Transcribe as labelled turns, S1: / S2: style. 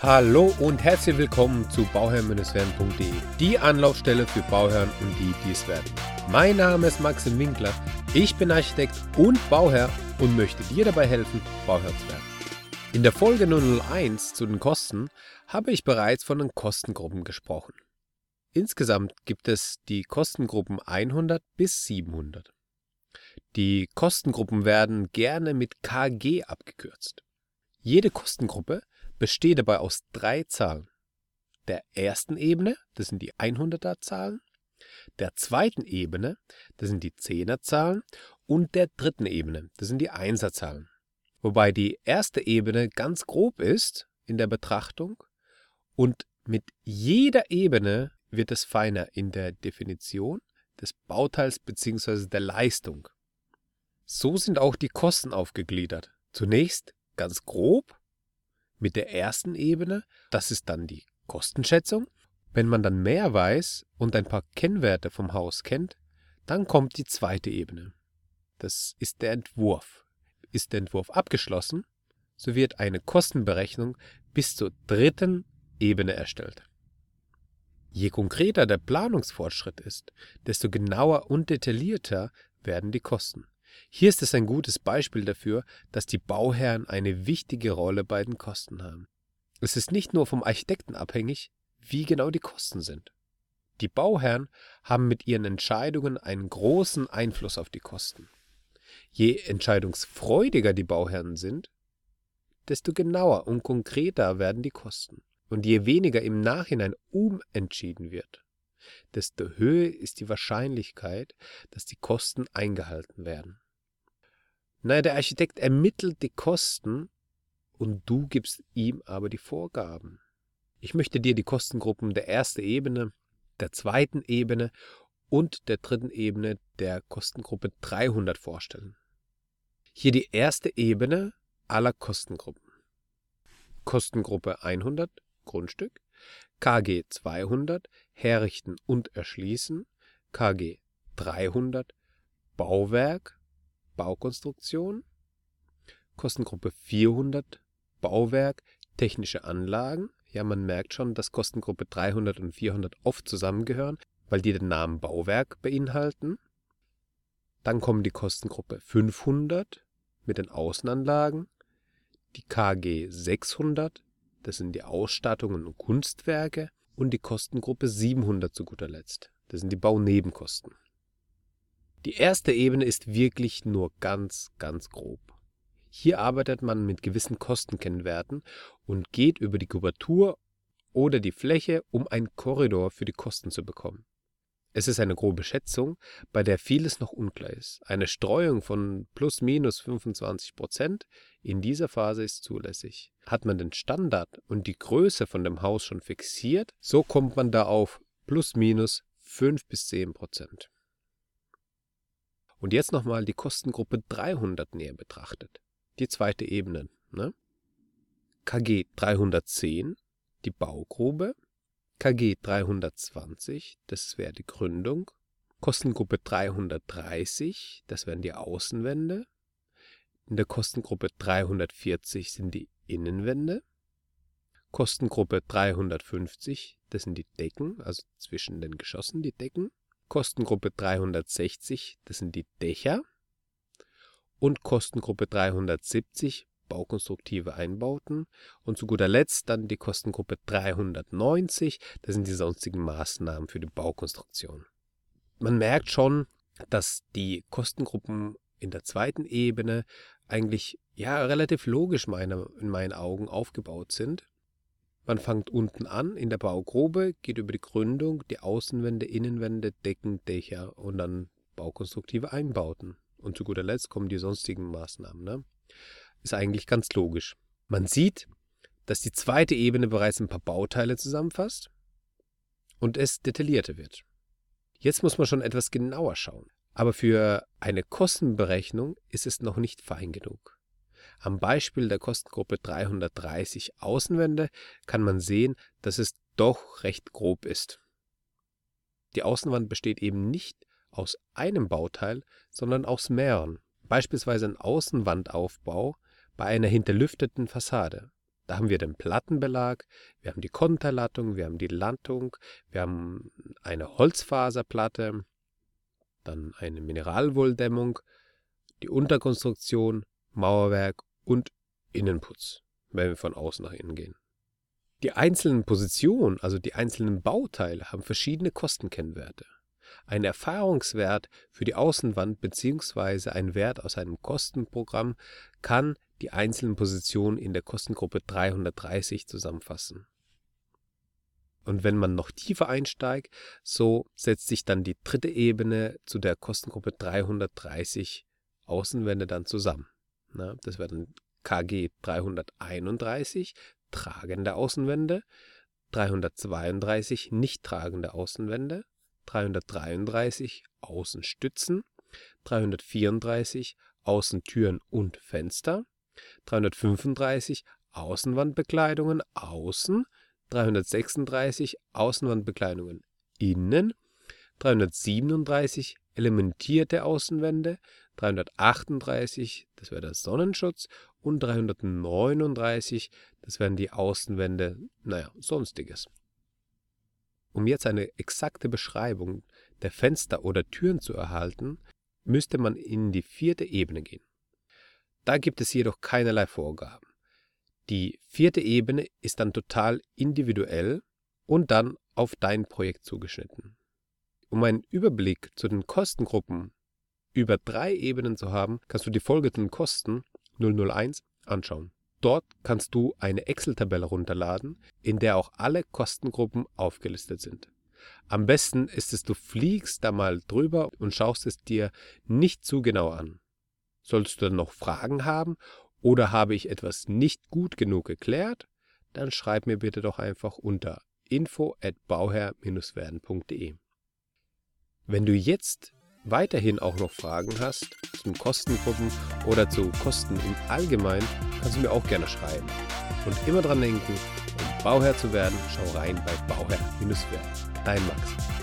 S1: Hallo und herzlich willkommen zu bauherrn-werden.de, die Anlaufstelle für Bauherren und die, die es werden. Mein Name ist Maxim Winkler, ich bin Architekt und Bauherr und möchte dir dabei helfen, Bauherr zu werden. In der Folge 001 zu den Kosten habe ich bereits von den Kostengruppen gesprochen. Insgesamt gibt es die Kostengruppen 100 bis 700. Die Kostengruppen werden gerne mit KG abgekürzt. Jede Kostengruppe besteht dabei aus drei Zahlen. Der ersten Ebene, das sind die 100er Zahlen, der zweiten Ebene, das sind die 10er Zahlen und der dritten Ebene, das sind die 1er Zahlen. Wobei die erste Ebene ganz grob ist in der Betrachtung und mit jeder Ebene wird es feiner in der Definition des Bauteils bzw. der Leistung. So sind auch die Kosten aufgegliedert. Zunächst ganz grob mit der ersten Ebene, das ist dann die Kostenschätzung. Wenn man dann mehr weiß und ein paar Kennwerte vom Haus kennt, dann kommt die zweite Ebene. Das ist der Entwurf. Ist der Entwurf abgeschlossen, so wird eine Kostenberechnung bis zur dritten Ebene erstellt. Je konkreter der Planungsfortschritt ist, desto genauer und detaillierter werden die Kosten. Hier ist es ein gutes Beispiel dafür, dass die Bauherren eine wichtige Rolle bei den Kosten haben. Es ist nicht nur vom Architekten abhängig, wie genau die Kosten sind. Die Bauherren haben mit ihren Entscheidungen einen großen Einfluss auf die Kosten. Je entscheidungsfreudiger die Bauherren sind, desto genauer und konkreter werden die Kosten. Und je weniger im Nachhinein umentschieden wird, desto höher ist die Wahrscheinlichkeit, dass die Kosten eingehalten werden. Naja, der Architekt ermittelt die Kosten und du gibst ihm aber die Vorgaben. Ich möchte dir die Kostengruppen der ersten Ebene, der zweiten Ebene und der dritten Ebene der Kostengruppe 300 vorstellen. Hier die erste Ebene aller Kostengruppen. Kostengruppe 100 Grundstück, KG 200 Herrichten und Erschließen, KG 300 Bauwerk, Baukonstruktion, Kostengruppe 400 Bauwerk, technische Anlagen. Ja, man merkt schon, dass Kostengruppe 300 und 400 oft zusammengehören, weil die den Namen Bauwerk beinhalten. Dann kommen die Kostengruppe 500 mit den Außenanlagen, die KG 600, das sind die Ausstattungen und Kunstwerke, und die Kostengruppe 700 zu guter Letzt. Das sind die Baunebenkosten. Die erste Ebene ist wirklich nur ganz, ganz grob. Hier arbeitet man mit gewissen Kostenkennwerten und geht über die Kubatur oder die Fläche, um einen Korridor für die Kosten zu bekommen. Es ist eine grobe Schätzung, bei der vieles noch unklar ist. Eine Streuung von plus minus 25 Prozent in dieser Phase ist zulässig. Hat man den Standard und die Größe von dem Haus schon fixiert, so kommt man da auf plus minus 5 bis 10 Prozent. Und jetzt nochmal die Kostengruppe 300 näher betrachtet. Die zweite Ebene. Ne? KG 310, die Baugrube, KG 320, das wäre die Gründung. Kostengruppe 330, das wären die Außenwände. In der Kostengruppe 340 sind die Innenwände. Kostengruppe 350, das sind die Decken, also zwischen den Geschossen die Decken. Kostengruppe 360, das sind die Dächer. Und Kostengruppe 370, baukonstruktive Einbauten und zu guter Letzt dann die Kostengruppe 390, das sind die sonstigen Maßnahmen für die Baukonstruktion. Man merkt schon, dass die Kostengruppen in der zweiten Ebene eigentlich ja relativ logisch meine, in meinen Augen aufgebaut sind. Man fängt unten an in der Baugrube, geht über die Gründung, die Außenwände, Innenwände, Decken, Dächer und dann baukonstruktive Einbauten. Und zu guter Letzt kommen die sonstigen Maßnahmen. Ne? ist eigentlich ganz logisch. Man sieht, dass die zweite Ebene bereits ein paar Bauteile zusammenfasst und es detaillierter wird. Jetzt muss man schon etwas genauer schauen. Aber für eine Kostenberechnung ist es noch nicht fein genug. Am Beispiel der Kostengruppe 330 Außenwände kann man sehen, dass es doch recht grob ist. Die Außenwand besteht eben nicht aus einem Bauteil, sondern aus mehreren. Beispielsweise ein Außenwandaufbau bei einer hinterlüfteten Fassade. Da haben wir den Plattenbelag, wir haben die Konterlattung, wir haben die Lattung, wir haben eine Holzfaserplatte, dann eine Mineralwolldämmung, die Unterkonstruktion, Mauerwerk und Innenputz, wenn wir von außen nach innen gehen. Die einzelnen Positionen, also die einzelnen Bauteile, haben verschiedene Kostenkennwerte. Ein Erfahrungswert für die Außenwand bzw. ein Wert aus einem Kostenprogramm kann die einzelnen Positionen in der Kostengruppe 330 zusammenfassen. Und wenn man noch tiefer einsteigt, so setzt sich dann die dritte Ebene zu der Kostengruppe 330 Außenwände dann zusammen. Na, das wäre dann KG 331, tragende Außenwände, 332 nicht tragende Außenwände, 333 Außenstützen, 334 Außentüren und Fenster, 335 Außenwandbekleidungen außen, 336 Außenwandbekleidungen innen, 337 elementierte Außenwände, 338, das wäre der Sonnenschutz, und 339, das wären die Außenwände, naja, sonstiges. Um jetzt eine exakte Beschreibung der Fenster oder Türen zu erhalten, müsste man in die vierte Ebene gehen. Da gibt es jedoch keinerlei Vorgaben. Die vierte Ebene ist dann total individuell und dann auf dein Projekt zugeschnitten. Um einen Überblick zu den Kostengruppen über drei Ebenen zu haben, kannst du die folgenden Kosten 001 anschauen. Dort kannst du eine Excel-Tabelle runterladen, in der auch alle Kostengruppen aufgelistet sind. Am besten ist es, du fliegst da mal drüber und schaust es dir nicht zu genau an. Sollst du dann noch Fragen haben oder habe ich etwas nicht gut genug geklärt, dann schreib mir bitte doch einfach unter info at bauherr-werden.de. Wenn du jetzt weiterhin auch noch Fragen hast zum Kostengruppen oder zu Kosten im Allgemeinen, kannst du mir auch gerne schreiben. Und immer dran denken, um Bauherr zu werden, schau rein bei Bauherr-Werden. Dein Max.